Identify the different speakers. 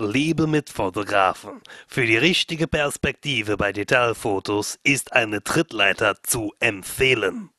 Speaker 1: Liebe Mitfotografen, für die richtige Perspektive bei Detailfotos ist eine Trittleiter zu empfehlen.